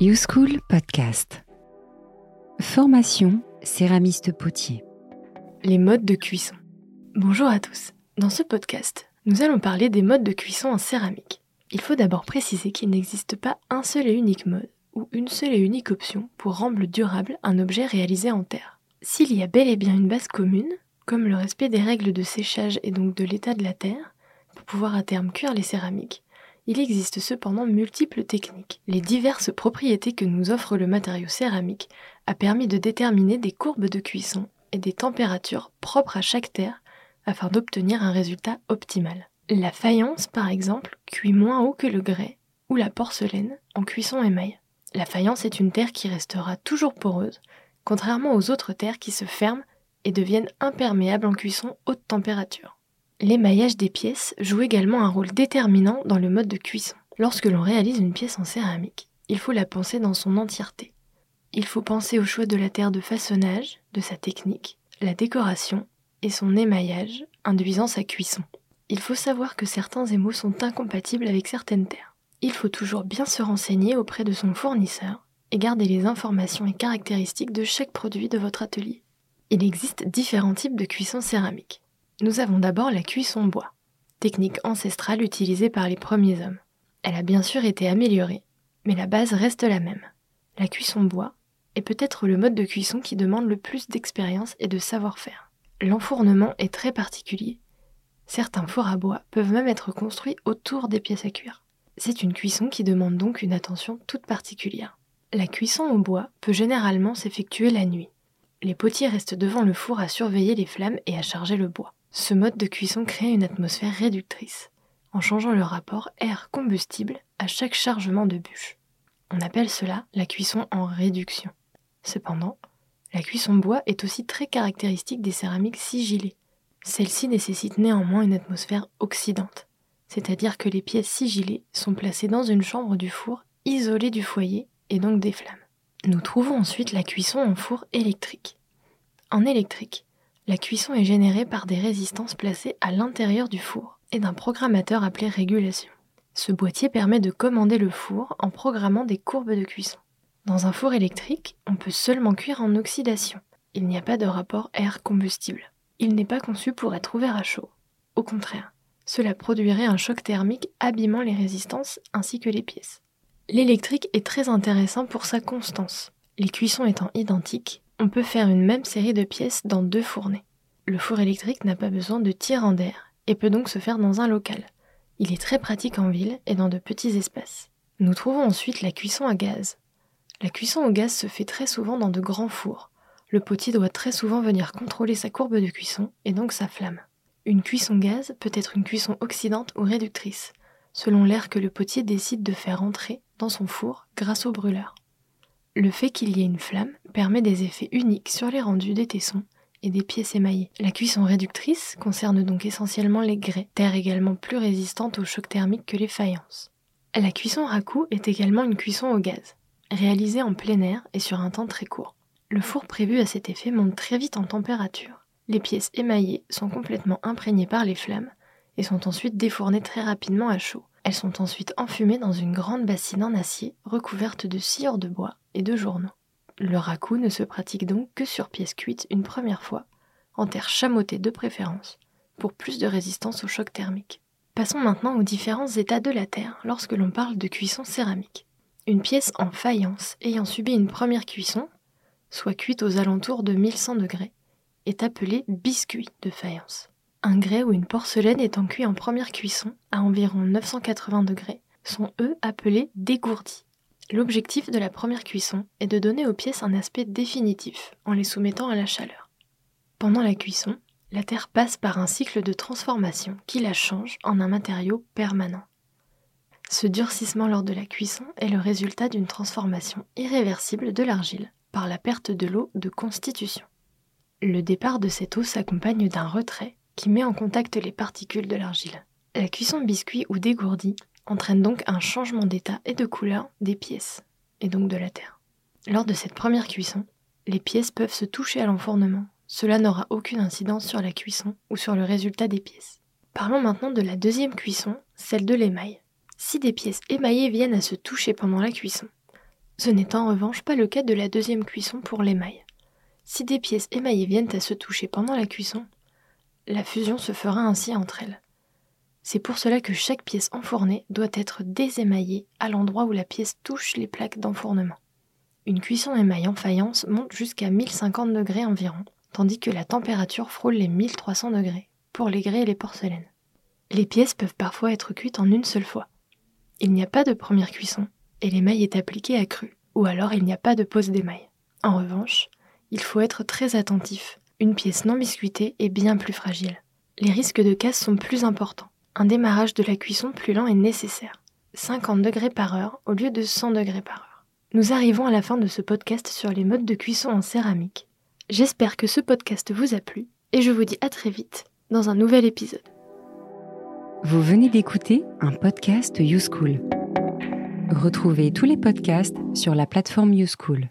YouSchool Podcast. Formation céramiste potier. Les modes de cuisson. Bonjour à tous. Dans ce podcast, nous allons parler des modes de cuisson en céramique. Il faut d'abord préciser qu'il n'existe pas un seul et unique mode ou une seule et unique option pour rendre durable un objet réalisé en terre. S'il y a bel et bien une base commune, comme le respect des règles de séchage et donc de l'état de la terre, pour pouvoir à terme cuire les céramiques, il existe cependant multiples techniques. Les diverses propriétés que nous offre le matériau céramique a permis de déterminer des courbes de cuisson et des températures propres à chaque terre afin d'obtenir un résultat optimal. La faïence, par exemple, cuit moins haut que le grès ou la porcelaine en cuisson émail. La faïence est une terre qui restera toujours poreuse, contrairement aux autres terres qui se ferment et deviennent imperméables en cuisson haute température. L'émaillage des pièces joue également un rôle déterminant dans le mode de cuisson. Lorsque l'on réalise une pièce en céramique, il faut la penser dans son entièreté. Il faut penser au choix de la terre de façonnage, de sa technique, la décoration et son émaillage induisant sa cuisson. Il faut savoir que certains émaux sont incompatibles avec certaines terres. Il faut toujours bien se renseigner auprès de son fournisseur et garder les informations et caractéristiques de chaque produit de votre atelier. Il existe différents types de cuisson céramique. Nous avons d'abord la cuisson bois, technique ancestrale utilisée par les premiers hommes. Elle a bien sûr été améliorée, mais la base reste la même. La cuisson bois est peut-être le mode de cuisson qui demande le plus d'expérience et de savoir-faire. L'enfournement est très particulier. Certains fours à bois peuvent même être construits autour des pièces à cuire. C'est une cuisson qui demande donc une attention toute particulière. La cuisson au bois peut généralement s'effectuer la nuit. Les potiers restent devant le four à surveiller les flammes et à charger le bois. Ce mode de cuisson crée une atmosphère réductrice, en changeant le rapport air-combustible à chaque chargement de bûche. On appelle cela la cuisson en réduction. Cependant, la cuisson bois est aussi très caractéristique des céramiques sigillées. Celle-ci nécessite néanmoins une atmosphère oxydante, c'est-à-dire que les pièces sigillées sont placées dans une chambre du four isolée du foyer et donc des flammes. Nous trouvons ensuite la cuisson en four électrique. En électrique, la cuisson est générée par des résistances placées à l'intérieur du four et d'un programmateur appelé régulation. Ce boîtier permet de commander le four en programmant des courbes de cuisson. Dans un four électrique, on peut seulement cuire en oxydation. Il n'y a pas de rapport air-combustible. Il n'est pas conçu pour être ouvert à chaud. Au contraire, cela produirait un choc thermique abîmant les résistances ainsi que les pièces. L'électrique est très intéressant pour sa constance. Les cuissons étant identiques, on peut faire une même série de pièces dans deux fournées. Le four électrique n'a pas besoin de tirant d'air et peut donc se faire dans un local. Il est très pratique en ville et dans de petits espaces. Nous trouvons ensuite la cuisson à gaz. La cuisson au gaz se fait très souvent dans de grands fours. Le potier doit très souvent venir contrôler sa courbe de cuisson et donc sa flamme. Une cuisson gaz peut être une cuisson oxydante ou réductrice, selon l'air que le potier décide de faire entrer dans son four grâce au brûleur. Le fait qu'il y ait une flamme permet des effets uniques sur les rendus des tessons et des pièces émaillées. La cuisson réductrice concerne donc essentiellement les grès, terre également plus résistante au choc thermique que les faïences. La cuisson raku est également une cuisson au gaz, réalisée en plein air et sur un temps très court. Le four prévu à cet effet monte très vite en température. Les pièces émaillées sont complètement imprégnées par les flammes et sont ensuite défournées très rapidement à chaud. Elles sont ensuite enfumées dans une grande bassine en acier recouverte de sciure de bois et de journaux. Le raku ne se pratique donc que sur pièce cuite une première fois, en terre chamottée de préférence, pour plus de résistance au choc thermique. Passons maintenant aux différents états de la terre lorsque l'on parle de cuisson céramique. Une pièce en faïence ayant subi une première cuisson, soit cuite aux alentours de 1100 degrés, est appelée biscuit de faïence. Un grès ou une porcelaine étant cuit en première cuisson à environ 980 degrés sont eux appelés dégourdis. L'objectif de la première cuisson est de donner aux pièces un aspect définitif en les soumettant à la chaleur. Pendant la cuisson, la terre passe par un cycle de transformation qui la change en un matériau permanent. Ce durcissement lors de la cuisson est le résultat d'une transformation irréversible de l'argile par la perte de l'eau de constitution. Le départ de cette eau s'accompagne d'un retrait qui met en contact les particules de l'argile. La cuisson biscuit ou dégourdie entraîne donc un changement d'état et de couleur des pièces, et donc de la terre. Lors de cette première cuisson, les pièces peuvent se toucher à l'enfournement. Cela n'aura aucune incidence sur la cuisson ou sur le résultat des pièces. Parlons maintenant de la deuxième cuisson, celle de l'émail. Si des pièces émaillées viennent à se toucher pendant la cuisson, Ce n'est en revanche pas le cas de la deuxième cuisson pour l'émail. Si des pièces émaillées viennent à se toucher pendant la cuisson, la fusion se fera ainsi entre elles. C'est pour cela que chaque pièce enfournée doit être désémaillée à l'endroit où la pièce touche les plaques d'enfournement. Une cuisson émaille en faïence monte jusqu'à 1050 degrés environ, tandis que la température frôle les 1300 degrés pour les grès et les porcelaines. Les pièces peuvent parfois être cuites en une seule fois. Il n'y a pas de première cuisson et l'émail est appliqué à cru, ou alors il n'y a pas de pause d'émail. En revanche, il faut être très attentif. Une pièce non biscuitée est bien plus fragile. Les risques de casse sont plus importants. Un démarrage de la cuisson plus lent est nécessaire. 50 degrés par heure au lieu de 100 degrés par heure. Nous arrivons à la fin de ce podcast sur les modes de cuisson en céramique. J'espère que ce podcast vous a plu et je vous dis à très vite dans un nouvel épisode. Vous venez d'écouter un podcast YouSchool. Retrouvez tous les podcasts sur la plateforme YouSchool.